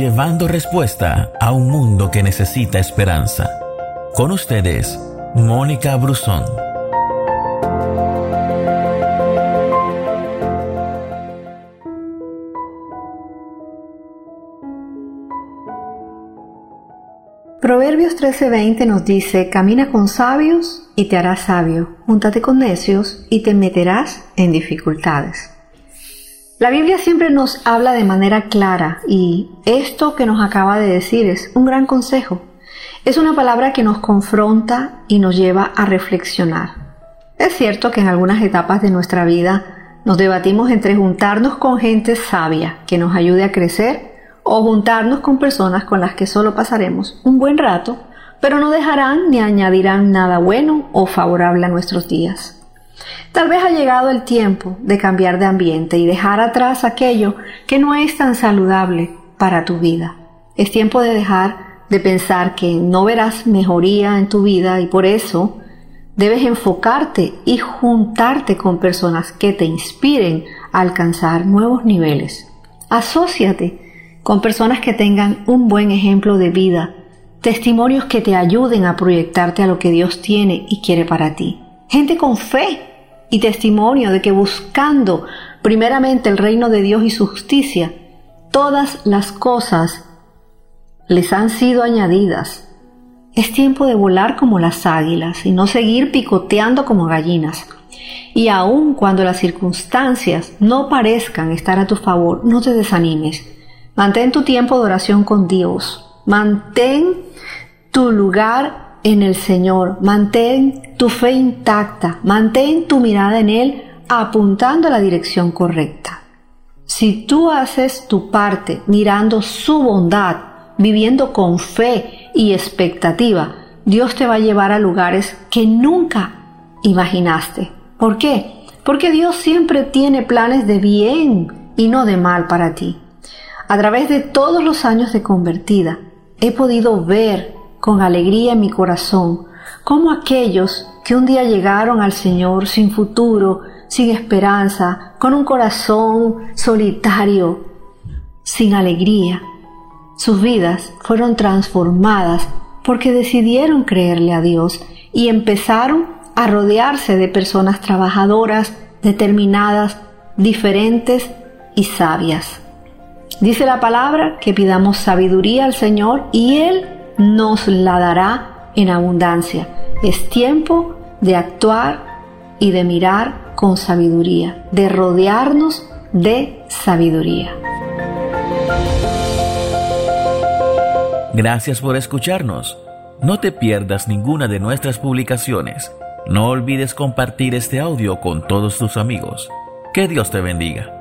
llevando respuesta a un mundo que necesita esperanza. Con ustedes, Mónica Brusón. Proverbios 13:20 nos dice, camina con sabios y te harás sabio, júntate con necios y te meterás en dificultades. La Biblia siempre nos habla de manera clara y esto que nos acaba de decir es un gran consejo. Es una palabra que nos confronta y nos lleva a reflexionar. Es cierto que en algunas etapas de nuestra vida nos debatimos entre juntarnos con gente sabia que nos ayude a crecer o juntarnos con personas con las que solo pasaremos un buen rato, pero no dejarán ni añadirán nada bueno o favorable a nuestros días. Tal vez ha llegado el tiempo de cambiar de ambiente y dejar atrás aquello que no es tan saludable para tu vida. Es tiempo de dejar de pensar que no verás mejoría en tu vida y por eso debes enfocarte y juntarte con personas que te inspiren a alcanzar nuevos niveles. Asociate con personas que tengan un buen ejemplo de vida, testimonios que te ayuden a proyectarte a lo que Dios tiene y quiere para ti. Gente con fe y testimonio de que buscando primeramente el reino de Dios y su justicia, todas las cosas les han sido añadidas. Es tiempo de volar como las águilas y no seguir picoteando como gallinas. Y aun cuando las circunstancias no parezcan estar a tu favor, no te desanimes Mantén tu tiempo de oración con Dios. Mantén tu lugar en el Señor. Mantén tu fe intacta. Mantén tu mirada en Él apuntando a la dirección correcta. Si tú haces tu parte mirando su bondad, viviendo con fe y expectativa, Dios te va a llevar a lugares que nunca imaginaste. ¿Por qué? Porque Dios siempre tiene planes de bien y no de mal para ti. A través de todos los años de convertida, he podido ver con alegría en mi corazón cómo aquellos que un día llegaron al Señor sin futuro, sin esperanza, con un corazón solitario, sin alegría, sus vidas fueron transformadas porque decidieron creerle a Dios y empezaron a rodearse de personas trabajadoras, determinadas, diferentes y sabias. Dice la palabra que pidamos sabiduría al Señor y Él nos la dará en abundancia. Es tiempo de actuar y de mirar con sabiduría, de rodearnos de sabiduría. Gracias por escucharnos. No te pierdas ninguna de nuestras publicaciones. No olvides compartir este audio con todos tus amigos. Que Dios te bendiga.